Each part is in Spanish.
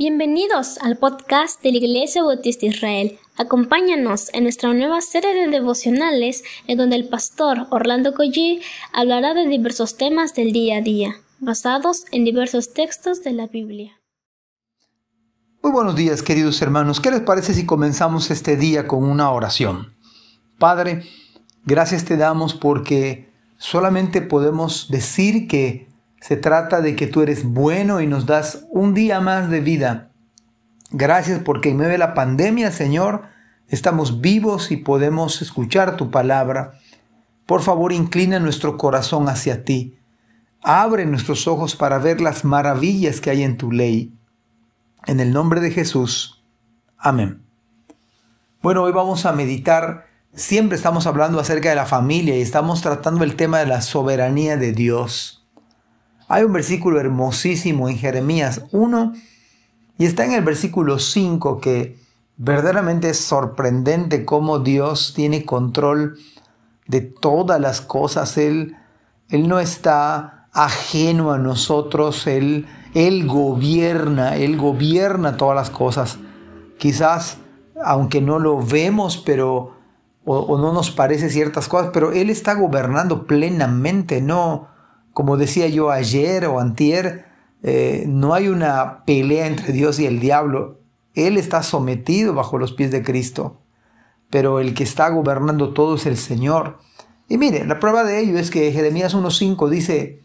Bienvenidos al podcast de la Iglesia Bautista Israel. Acompáñanos en nuestra nueva serie de devocionales en donde el pastor Orlando Collie hablará de diversos temas del día a día, basados en diversos textos de la Biblia. Muy buenos días queridos hermanos. ¿Qué les parece si comenzamos este día con una oración? Padre, gracias te damos porque solamente podemos decir que se trata de que tú eres bueno y nos das un día más de vida. Gracias porque en medio de la pandemia, Señor, estamos vivos y podemos escuchar tu palabra. Por favor, inclina nuestro corazón hacia ti. Abre nuestros ojos para ver las maravillas que hay en tu ley. En el nombre de Jesús. Amén. Bueno, hoy vamos a meditar. Siempre estamos hablando acerca de la familia y estamos tratando el tema de la soberanía de Dios. Hay un versículo hermosísimo en Jeremías 1 y está en el versículo 5 que verdaderamente es sorprendente cómo Dios tiene control de todas las cosas. Él, él no está ajeno a nosotros, él, él gobierna, Él gobierna todas las cosas. Quizás, aunque no lo vemos, pero, o, o no nos parece ciertas cosas, pero Él está gobernando plenamente, no, como decía yo ayer o antier, eh, no hay una pelea entre Dios y el diablo. Él está sometido bajo los pies de Cristo, pero el que está gobernando todo es el Señor. Y mire, la prueba de ello es que Jeremías 1.5 dice,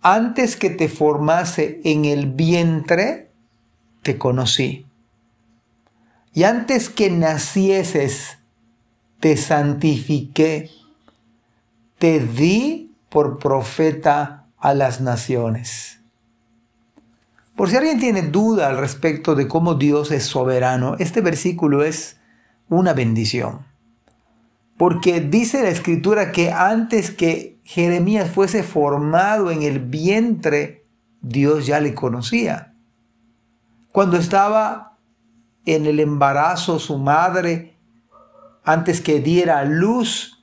antes que te formase en el vientre, te conocí. Y antes que nacieses, te santifiqué. Te di por profeta a las naciones. Por si alguien tiene duda al respecto de cómo Dios es soberano, este versículo es una bendición. Porque dice la escritura que antes que Jeremías fuese formado en el vientre, Dios ya le conocía. Cuando estaba en el embarazo su madre, antes que diera luz,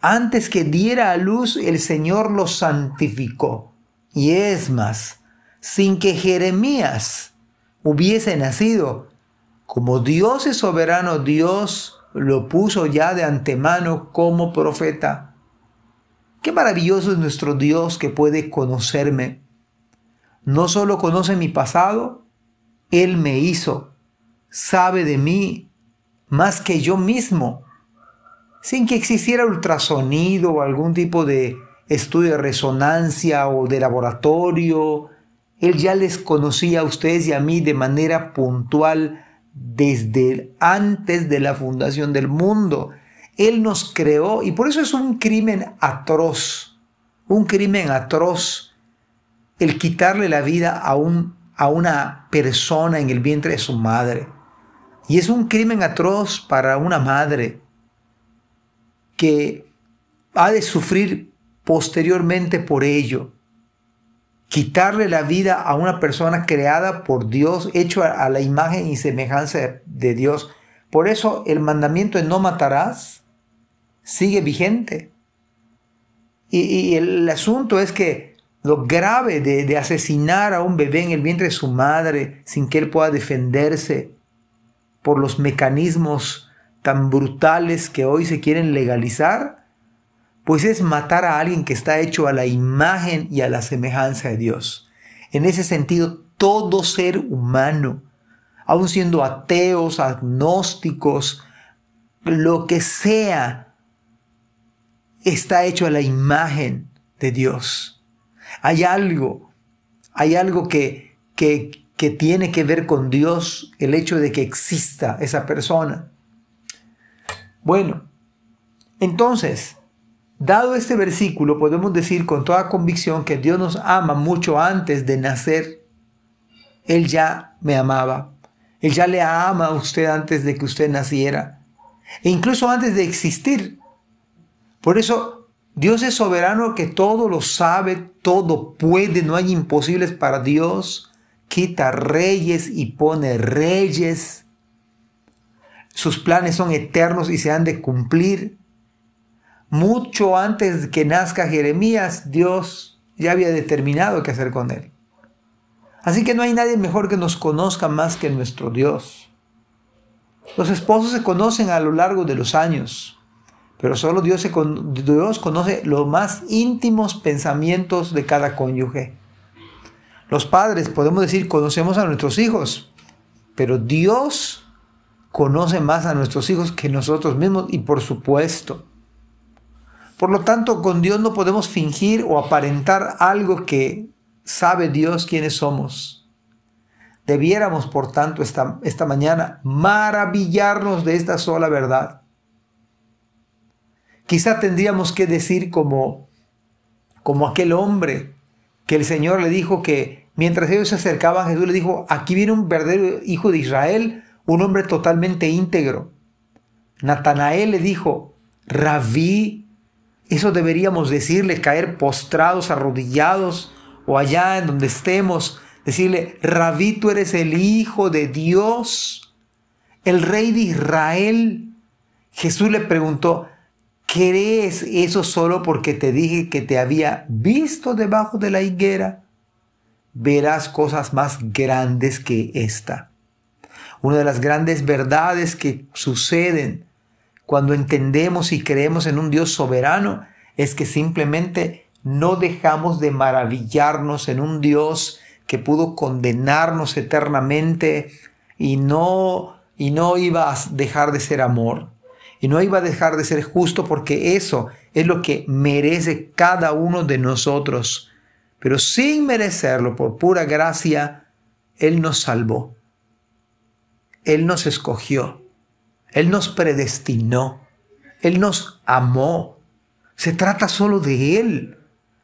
antes que diera a luz, el Señor lo santificó. Y es más, sin que Jeremías hubiese nacido, como Dios es soberano, Dios lo puso ya de antemano como profeta. Qué maravilloso es nuestro Dios que puede conocerme. No solo conoce mi pasado, Él me hizo, sabe de mí más que yo mismo sin que existiera ultrasonido o algún tipo de estudio de resonancia o de laboratorio. Él ya les conocía a ustedes y a mí de manera puntual desde antes de la fundación del mundo. Él nos creó y por eso es un crimen atroz, un crimen atroz el quitarle la vida a, un, a una persona en el vientre de su madre. Y es un crimen atroz para una madre que ha de sufrir posteriormente por ello. Quitarle la vida a una persona creada por Dios, hecho a, la imagen y semejanza de Dios. Por eso el mandamiento de no matarás sigue vigente. Y, el asunto es que lo grave de, de, asesinar a un bebé en el vientre de su madre sin que él pueda defenderse por los mecanismos tan brutales que hoy se quieren legalizar, pues es matar a alguien que está hecho a la imagen y a la semejanza de Dios. En ese sentido, todo ser humano, aun siendo ateos, agnósticos, lo que sea, está hecho a la imagen de Dios. Hay algo, hay algo que, que, que tiene que ver con Dios, el hecho de que exista esa persona. Bueno, entonces, dado este versículo, podemos decir con toda convicción que Dios nos ama mucho antes de nacer. Él ya me amaba. Él ya le ama a usted antes de que usted naciera. E incluso antes de existir. Por eso Dios es soberano que todo lo sabe, todo puede, no hay imposibles para Dios. Quita reyes y pone reyes. Sus planes son eternos y se han de cumplir. Mucho antes que nazca Jeremías, Dios ya había determinado qué hacer con él. Así que no hay nadie mejor que nos conozca más que nuestro Dios. Los esposos se conocen a lo largo de los años, pero solo Dios, Dios conoce los más íntimos pensamientos de cada cónyuge. Los padres, podemos decir, conocemos a nuestros hijos, pero Dios conoce más a nuestros hijos que nosotros mismos y por supuesto. Por lo tanto, con Dios no podemos fingir o aparentar algo que sabe Dios quiénes somos. Debiéramos, por tanto, esta, esta mañana maravillarnos de esta sola verdad. Quizá tendríamos que decir como, como aquel hombre que el Señor le dijo que mientras ellos se acercaban, Jesús le dijo, aquí viene un verdadero hijo de Israel, un hombre totalmente íntegro. Natanael le dijo, Rabí, eso deberíamos decirle, caer postrados, arrodillados, o allá en donde estemos, decirle, Rabí, tú eres el Hijo de Dios, el Rey de Israel. Jesús le preguntó, ¿crees eso solo porque te dije que te había visto debajo de la higuera? Verás cosas más grandes que esta. Una de las grandes verdades que suceden cuando entendemos y creemos en un Dios soberano es que simplemente no dejamos de maravillarnos en un Dios que pudo condenarnos eternamente y no y no iba a dejar de ser amor y no iba a dejar de ser justo porque eso es lo que merece cada uno de nosotros. Pero sin merecerlo, por pura gracia, Él nos salvó. Él nos escogió, Él nos predestinó, Él nos amó. Se trata solo de Él,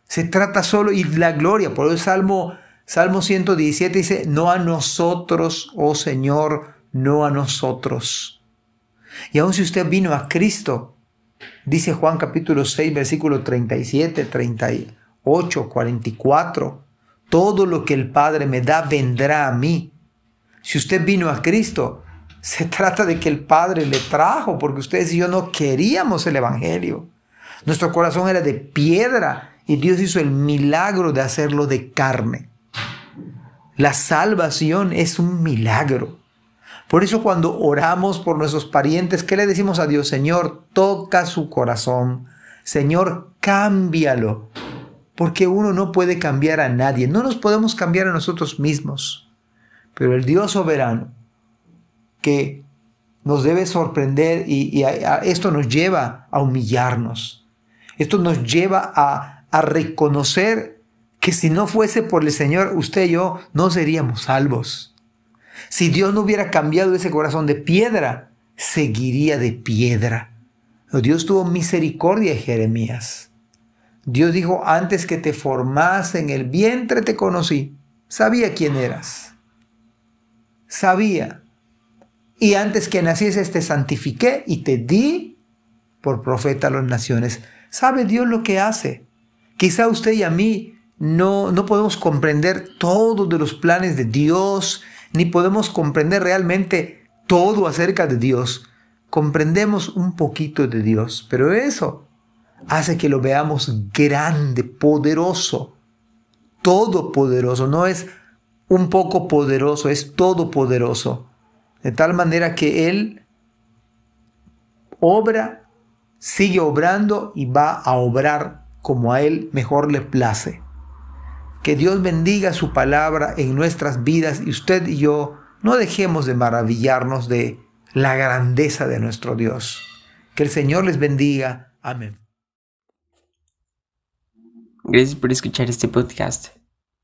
se trata solo y la gloria. Por el Salmo, Salmo 117 dice, no a nosotros, oh Señor, no a nosotros. Y aun si usted vino a Cristo, dice Juan capítulo 6, versículo 37, 38, 44, todo lo que el Padre me da vendrá a mí si usted vino a Cristo, se trata de que el Padre le trajo, porque ustedes y yo no queríamos el Evangelio. Nuestro corazón era de piedra y Dios hizo el milagro de hacerlo de carne. La salvación es un milagro. Por eso cuando oramos por nuestros parientes, ¿qué le decimos a Dios? Señor, toca su corazón. Señor, cámbialo. Porque uno no puede cambiar a nadie. No nos podemos cambiar a nosotros mismos. Pero el Dios soberano, que nos debe sorprender y, esto nos lleva a humillarnos. Esto nos lleva a, reconocer que si no fuese por el Señor, usted y yo no seríamos salvos. Si Dios no hubiera cambiado ese corazón de piedra, seguiría de piedra. Dios tuvo misericordia de Jeremías. Dios dijo, antes que te formase en el vientre te conocí, sabía quién eras sabía. Y antes que naciese te santifiqué y te di por profeta a las naciones. ¿Sabe Dios lo que hace? Quizá usted y a mí no, no podemos comprender todos de los planes de Dios, ni podemos comprender realmente todo acerca de Dios. Comprendemos un poquito de Dios, pero eso hace que lo veamos grande, poderoso, todopoderoso. No es un poco poderoso, es todopoderoso. De tal manera que Él obra, sigue obrando y va a obrar como a Él mejor le place. Que Dios bendiga su palabra en nuestras vidas y usted y yo no dejemos de maravillarnos de la grandeza de nuestro Dios. Que el Señor les bendiga. Amén. Gracias por escuchar este podcast.